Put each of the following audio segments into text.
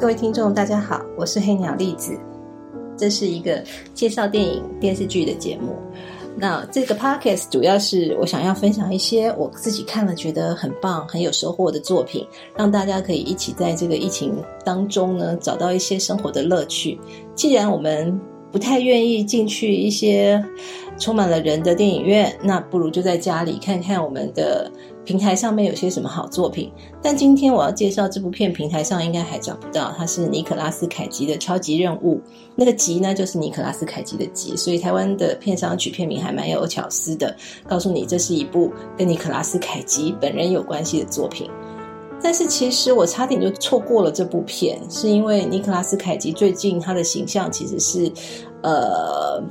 各位听众，大家好，我是黑鸟栗子。这是一个介绍电影、电视剧的节目。那这个 podcast 主要是我想要分享一些我自己看了觉得很棒、很有收获的作品，让大家可以一起在这个疫情当中呢，找到一些生活的乐趣。既然我们不太愿意进去一些充满了人的电影院，那不如就在家里看看我们的平台上面有些什么好作品。但今天我要介绍这部片，平台上应该还找不到，它是尼可拉斯凯奇的《超级任务》。那个“级”呢，就是尼可拉斯凯奇的“级”，所以台湾的片商取片名还蛮有巧思的，告诉你这是一部跟尼可拉斯凯奇本人有关系的作品。但是其实我差点就错过了这部片，是因为尼克拉斯凯奇最近他的形象其实是，呃，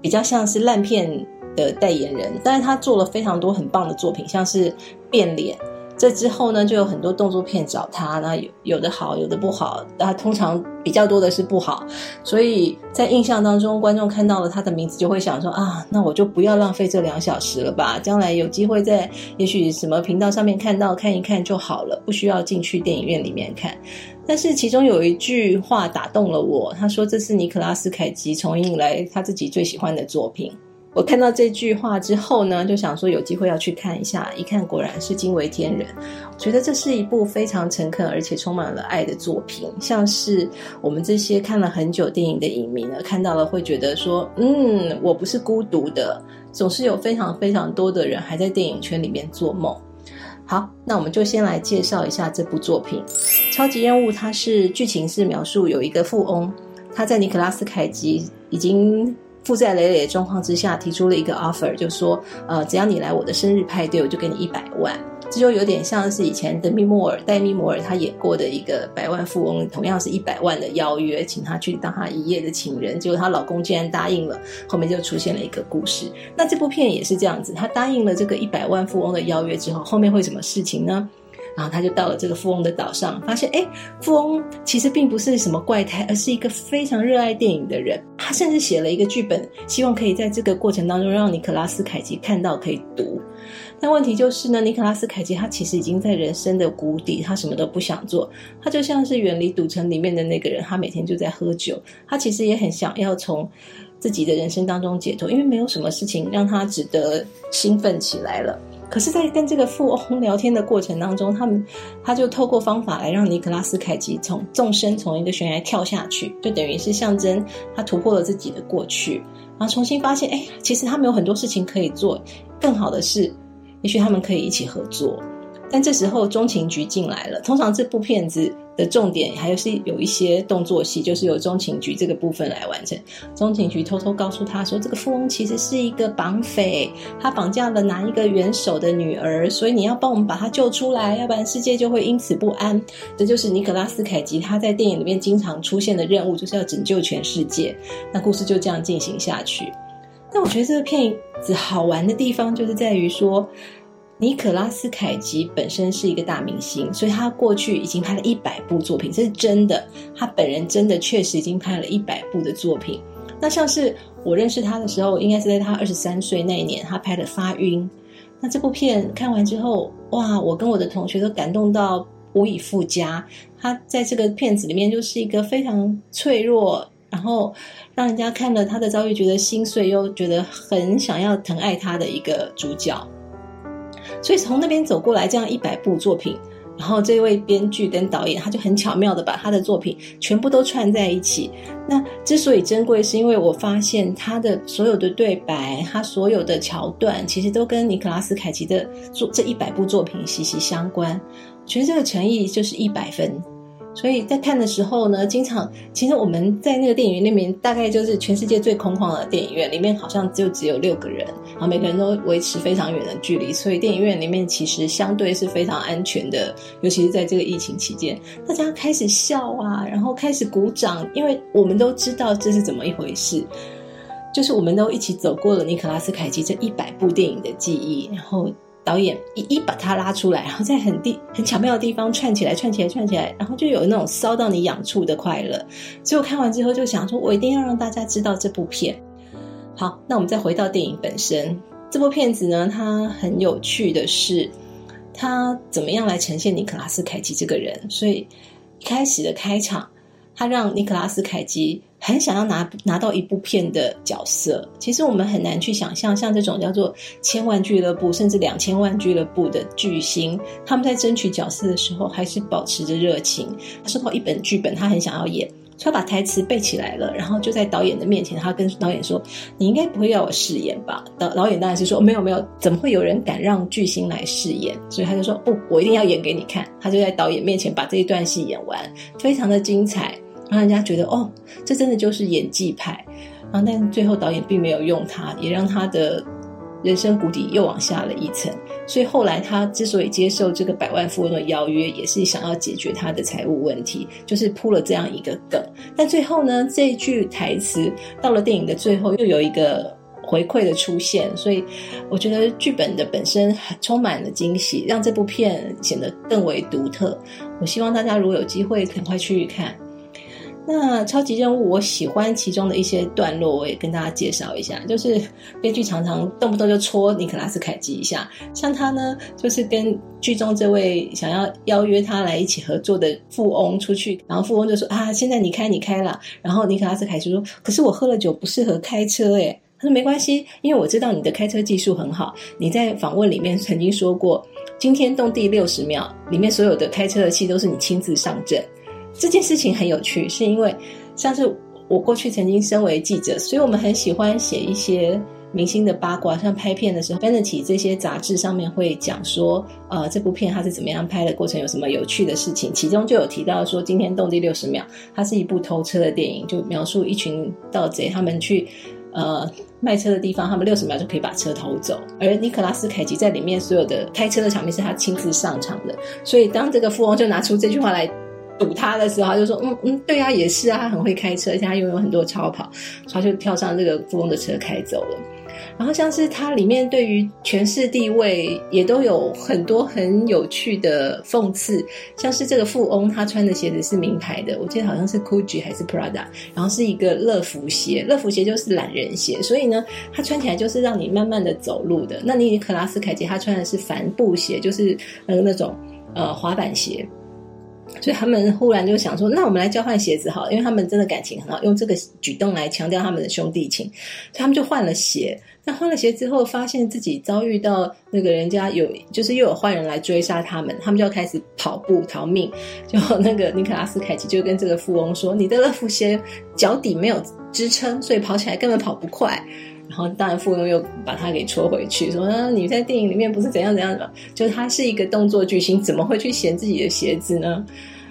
比较像是烂片的代言人，但是他做了非常多很棒的作品，像是变脸。这之后呢，就有很多动作片找他，那有有的好，有的不好，他通常比较多的是不好，所以在印象当中，观众看到了他的名字就会想说啊，那我就不要浪费这两小时了吧，将来有机会在也许什么频道上面看到看一看就好了，不需要进去电影院里面看。但是其中有一句话打动了我，他说这是尼克拉斯凯奇重映来他自己最喜欢的作品。我看到这句话之后呢，就想说有机会要去看一下。一看果然是惊为天人，觉得这是一部非常诚恳而且充满了爱的作品。像是我们这些看了很久电影的影迷呢，看到了会觉得说，嗯，我不是孤独的，总是有非常非常多的人还在电影圈里面做梦。好，那我们就先来介绍一下这部作品《超级任务》。它是剧情是描述有一个富翁，他在尼克拉斯凯奇已经。负债累累的状况之下，提出了一个 offer，就说，呃，只要你来我的生日派对，我就给你一百万。这就有点像是以前德米莫尔、戴米摩尔他演过的一个百万富翁，同样是一百万的邀约，请他去当他一夜的情人，结果她老公竟然答应了，后面就出现了一个故事。那这部片也是这样子，他答应了这个一百万富翁的邀约之后，后面会什么事情呢？然后他就到了这个富翁的岛上，发现哎，富翁其实并不是什么怪胎，而是一个非常热爱电影的人。他甚至写了一个剧本，希望可以在这个过程当中让尼可拉斯凯奇看到可以读。但问题就是呢，尼可拉斯凯奇他其实已经在人生的谷底，他什么都不想做，他就像是远离赌城里面的那个人，他每天就在喝酒。他其实也很想要从自己的人生当中解脱，因为没有什么事情让他值得兴奋起来了。可是，在跟这个富翁聊天的过程当中，他们他就透过方法来让尼克拉斯凯奇从纵身从一个悬崖跳下去，就等于是象征他突破了自己的过去，然后重新发现，哎，其实他们有很多事情可以做。更好的是，也许他们可以一起合作。但这时候中情局进来了。通常这部片子的重点还有是有一些动作戏，就是由中情局这个部分来完成。中情局偷偷告诉他说，这个富翁其实是一个绑匪，他绑架了哪一个元首的女儿，所以你要帮我们把他救出来，要不然世界就会因此不安。这就是尼可拉斯凯奇他在电影里面经常出现的任务，就是要拯救全世界。那故事就这样进行下去。但我觉得这个片子好玩的地方，就是在于说。尼可拉斯凯奇本身是一个大明星，所以他过去已经拍了一百部作品，这是真的。他本人真的确实已经拍了一百部的作品。那像是我认识他的时候，应该是在他二十三岁那一年，他拍的《发晕》。那这部片看完之后，哇，我跟我的同学都感动到无以复加。他在这个片子里面就是一个非常脆弱，然后让人家看了他的遭遇觉得心碎，又觉得很想要疼爱他的一个主角。所以从那边走过来，这样一百部作品，然后这位编剧跟导演，他就很巧妙的把他的作品全部都串在一起。那之所以珍贵，是因为我发现他的所有的对白，他所有的桥段，其实都跟尼克拉斯凯奇的作这一百部作品息息相关。我觉得这个诚意就是一百分。所以在看的时候呢，经常其实我们在那个电影院里面，大概就是全世界最空旷的电影院，里面好像就只有六个人，然后每个人都维持非常远的距离，所以电影院里面其实相对是非常安全的，尤其是在这个疫情期间，大家开始笑啊，然后开始鼓掌，因为我们都知道这是怎么一回事，就是我们都一起走过了尼可拉斯凯奇这一百部电影的记忆，然后。导演一一把他拉出来，然后在很地很巧妙的地方串起来，串起来，串起来，然后就有那种骚到你痒处的快乐。所以我看完之后就想说，我一定要让大家知道这部片。好，那我们再回到电影本身，这部片子呢，它很有趣的是，它怎么样来呈现尼克拉斯凯奇这个人？所以一开始的开场，他让尼克拉斯凯奇很想要拿拿到一部片的角色。其实我们很难去想象，像这种叫做千万俱乐部甚至两千万俱乐部的巨星，他们在争取角色的时候，还是保持着热情。他收到一本剧本，他很想要演。他把台词背起来了，然后就在导演的面前，他跟导演说：“你应该不会要我饰演吧？”导导演当然是说：“没有没有，怎么会有人敢让巨星来饰演？”所以他就说：“不，我一定要演给你看。”他就在导演面前把这一段戏演完，非常的精彩，让人家觉得哦，这真的就是演技派。然后，但最后导演并没有用他，也让他的。人生谷底又往下了一层，所以后来他之所以接受这个百万富翁的邀约，也是想要解决他的财务问题，就是铺了这样一个梗。但最后呢，这一句台词到了电影的最后又有一个回馈的出现，所以我觉得剧本的本身充满了惊喜，让这部片显得更为独特。我希望大家如果有机会，赶快去看。那超级任务，我喜欢其中的一些段落，我也跟大家介绍一下。就是编剧常常动不动就戳尼克拉斯凯奇一下，像他呢，就是跟剧中这位想要邀约他来一起合作的富翁出去，然后富翁就说啊，现在你开你开了，然后尼克拉斯凯奇说，可是我喝了酒不适合开车诶。他说没关系，因为我知道你的开车技术很好，你在访问里面曾经说过，惊天动地六十秒里面所有的开车的戏都是你亲自上阵。这件事情很有趣，是因为像是我过去曾经身为记者，所以我们很喜欢写一些明星的八卦，像拍片的时候，翻得起这些杂志上面会讲说，呃，这部片它是怎么样拍的过程，有什么有趣的事情，其中就有提到说，惊天动地六十秒，它是一部偷车的电影，就描述一群盗贼他们去呃卖车的地方，他们六十秒就可以把车偷走，而尼克拉斯凯奇在里面所有的开车的场面是他亲自上场的，所以当这个富翁就拿出这句话来。堵他的时候，他就说：“嗯嗯，对啊，也是啊，他很会开车，而且他拥有很多超跑，他就跳上这个富翁的车开走了。然后像是他里面对于权势地位也都有很多很有趣的讽刺，像是这个富翁他穿的鞋子是名牌的，我记得好像是 Gucci 还是 Prada，然后是一个乐福鞋，乐福鞋就是懒人鞋，所以呢，他穿起来就是让你慢慢的走路的。那你克拉斯凯奇他穿的是帆布鞋，就是呃那种呃滑板鞋。”所以他们忽然就想说：“那我们来交换鞋子好，因为他们真的感情很好，用这个举动来强调他们的兄弟情。”他们就换了鞋。那换了鞋之后，发现自己遭遇到那个人家有，就是又有坏人来追杀他们，他们就要开始跑步逃命。就那个尼克拉斯凯奇就跟这个富翁说：“你的乐福鞋脚底没有支撑，所以跑起来根本跑不快。”然后当然富翁又把他给戳回去，说：“啊，你在电影里面不是怎样怎样的？就他是一个动作巨星，怎么会去嫌自己的鞋子呢？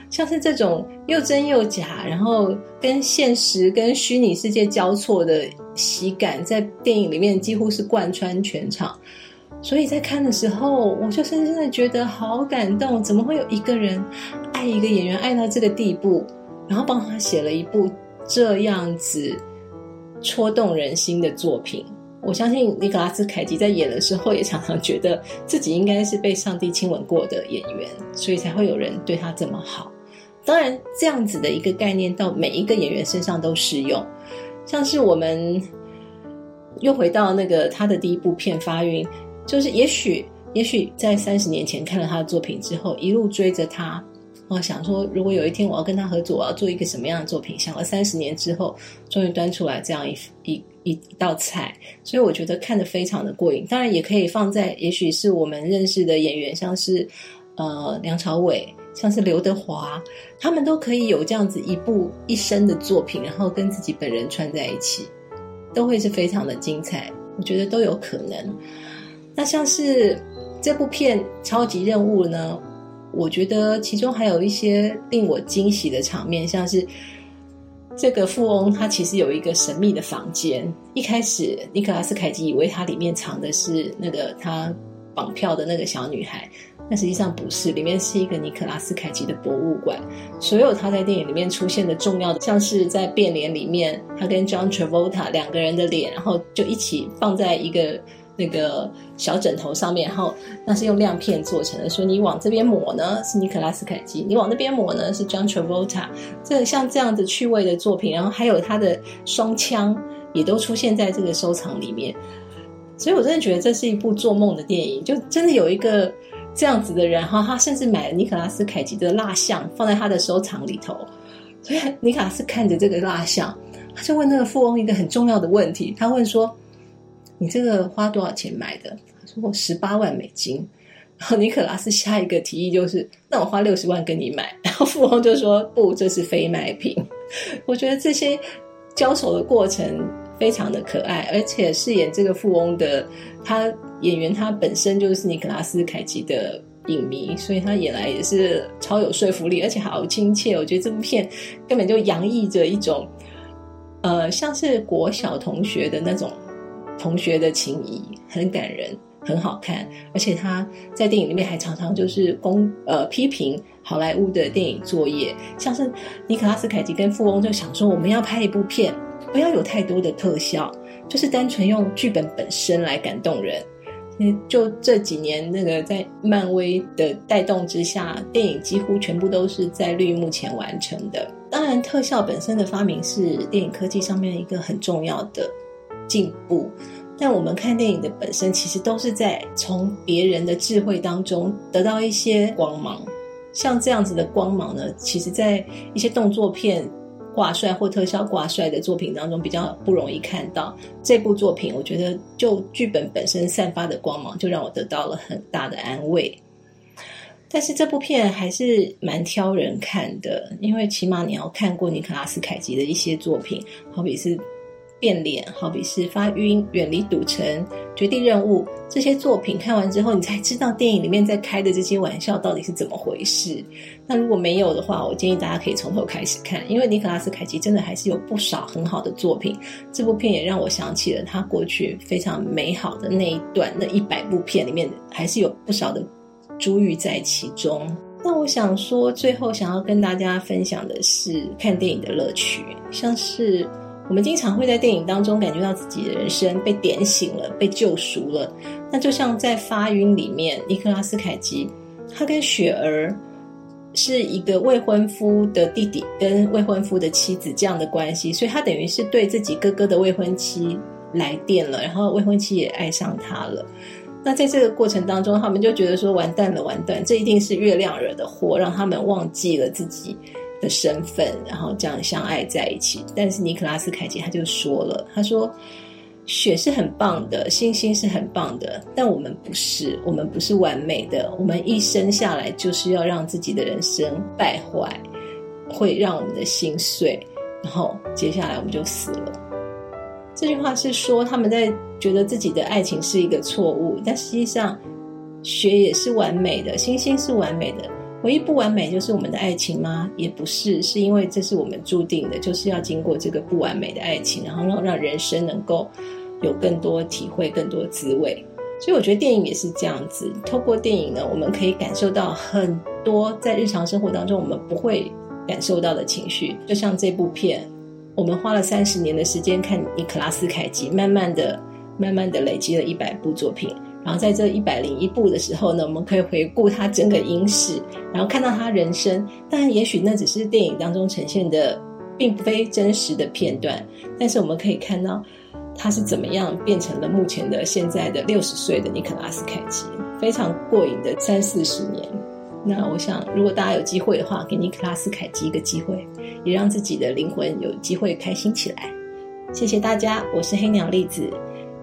像是这种又真又假，然后跟现实跟虚拟世界交错的喜感，在电影里面几乎是贯穿全场。所以在看的时候，我就深深的觉得好感动。怎么会有一个人爱一个演员爱到这个地步，然后帮他写了一部这样子？”戳动人心的作品，我相信尼古拉斯凯奇在演的时候也常常觉得自己应该是被上帝亲吻过的演员，所以才会有人对他这么好。当然，这样子的一个概念到每一个演员身上都适用。像是我们又回到那个他的第一部片《发晕》，就是也许，也许在三十年前看了他的作品之后，一路追着他。我想说，如果有一天我要跟他合作，我要做一个什么样的作品？想了三十年之后，终于端出来这样一一一道菜，所以我觉得看得非常的过瘾。当然，也可以放在也许是我们认识的演员，像是呃梁朝伟，像是刘德华，他们都可以有这样子一部一生的作品，然后跟自己本人串在一起，都会是非常的精彩。我觉得都有可能。那像是这部片《超级任务》呢？我觉得其中还有一些令我惊喜的场面，像是这个富翁他其实有一个神秘的房间。一开始尼克拉斯凯奇以为他里面藏的是那个他绑票的那个小女孩，但实际上不是，里面是一个尼克拉斯凯奇的博物馆。所有他在电影里面出现的重要的，像是在变脸里面，他跟 John Travolta 两个人的脸，然后就一起放在一个。那个小枕头上面，然后那是用亮片做成的。说你往这边抹呢，是尼克拉斯凯奇；你往那边抹呢，是 John Travolta。这像这样子趣味的作品，然后还有他的双枪，也都出现在这个收藏里面。所以我真的觉得这是一部做梦的电影，就真的有一个这样子的人哈，他甚至买了尼可拉斯凯奇的蜡像放在他的收藏里头。所以尼卡斯看着这个蜡像，他就问那个富翁一个很重要的问题，他问说：“你这个花多少钱买的？”他说：“我十八万美金。”然后尼可拉斯下一个提议就是：“那我花六十万跟你买。”然后富翁就说：“不，这是非卖品。”我觉得这些交手的过程非常的可爱，而且饰演这个富翁的他演员，他本身就是尼可拉斯凯奇的影迷，所以他演来也是超有说服力，而且好亲切。我觉得这部片根本就洋溢着一种呃，像是国小同学的那种同学的情谊，很感人。很好看，而且他在电影里面还常常就是公呃批评好莱坞的电影作业，像是尼可拉斯凯奇跟富翁就想说，我们要拍一部片，不要有太多的特效，就是单纯用剧本本身来感动人。就这几年那个在漫威的带动之下，电影几乎全部都是在绿幕前完成的。当然，特效本身的发明是电影科技上面一个很重要的进步。但我们看电影的本身，其实都是在从别人的智慧当中得到一些光芒。像这样子的光芒呢，其实在一些动作片挂帅或特效挂帅的作品当中比较不容易看到。这部作品，我觉得就剧本本身散发的光芒，就让我得到了很大的安慰。但是这部片还是蛮挑人看的，因为起码你要看过尼克拉斯凯奇的一些作品，好比是。变脸，好比是发晕、远离赌城、绝地任务这些作品，看完之后，你才知道电影里面在开的这些玩笑到底是怎么回事。那如果没有的话，我建议大家可以从头开始看，因为尼可拉斯凯奇真的还是有不少很好的作品。这部片也让我想起了他过去非常美好的那一段，那一百部片里面还是有不少的珠玉在其中。那我想说，最后想要跟大家分享的是看电影的乐趣，像是。我们经常会在电影当中感觉到自己的人生被点醒了，被救赎了。那就像在《发晕》里面，尼克拉斯凯奇，他跟雪儿是一个未婚夫的弟弟跟未婚夫的妻子这样的关系，所以他等于是对自己哥哥的未婚妻来电了，然后未婚妻也爱上他了。那在这个过程当中，他们就觉得说完蛋了，完蛋，这一定是月亮惹的祸，让他们忘记了自己。的身份，然后这样相爱在一起。但是尼克拉斯凯奇他就说了，他说：“雪是很棒的，星星是很棒的，但我们不是，我们不是完美的。我们一生下来就是要让自己的人生败坏，会让我们的心碎，然后接下来我们就死了。”这句话是说他们在觉得自己的爱情是一个错误，但实际上雪也是完美的，星星是完美的。唯一不完美就是我们的爱情吗？也不是，是因为这是我们注定的，就是要经过这个不完美的爱情，然后让让人生能够有更多体会、更多滋味。所以我觉得电影也是这样子，透过电影呢，我们可以感受到很多在日常生活当中我们不会感受到的情绪。就像这部片，我们花了三十年的时间看尼克拉斯凯奇，慢慢的、慢慢的累积了一百部作品。然后在这一百零一部的时候呢，我们可以回顾他整个影史，然后看到他人生。当然，也许那只是电影当中呈现的，并非真实的片段。但是我们可以看到他是怎么样变成了目前的现在的六十岁的尼克拉斯凯奇，非常过瘾的三四十年。那我想，如果大家有机会的话，给尼克拉斯凯奇一个机会，也让自己的灵魂有机会开心起来。谢谢大家，我是黑鸟栗子。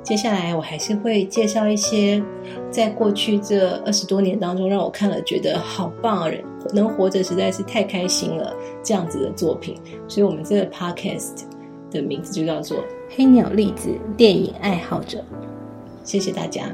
接下来我还是会介绍一些在过去这二十多年当中让我看了觉得好棒啊，人能活着实在是太开心了这样子的作品。所以，我们这个 podcast 的名字就叫做《黑鸟粒子电影爱好者》。谢谢大家。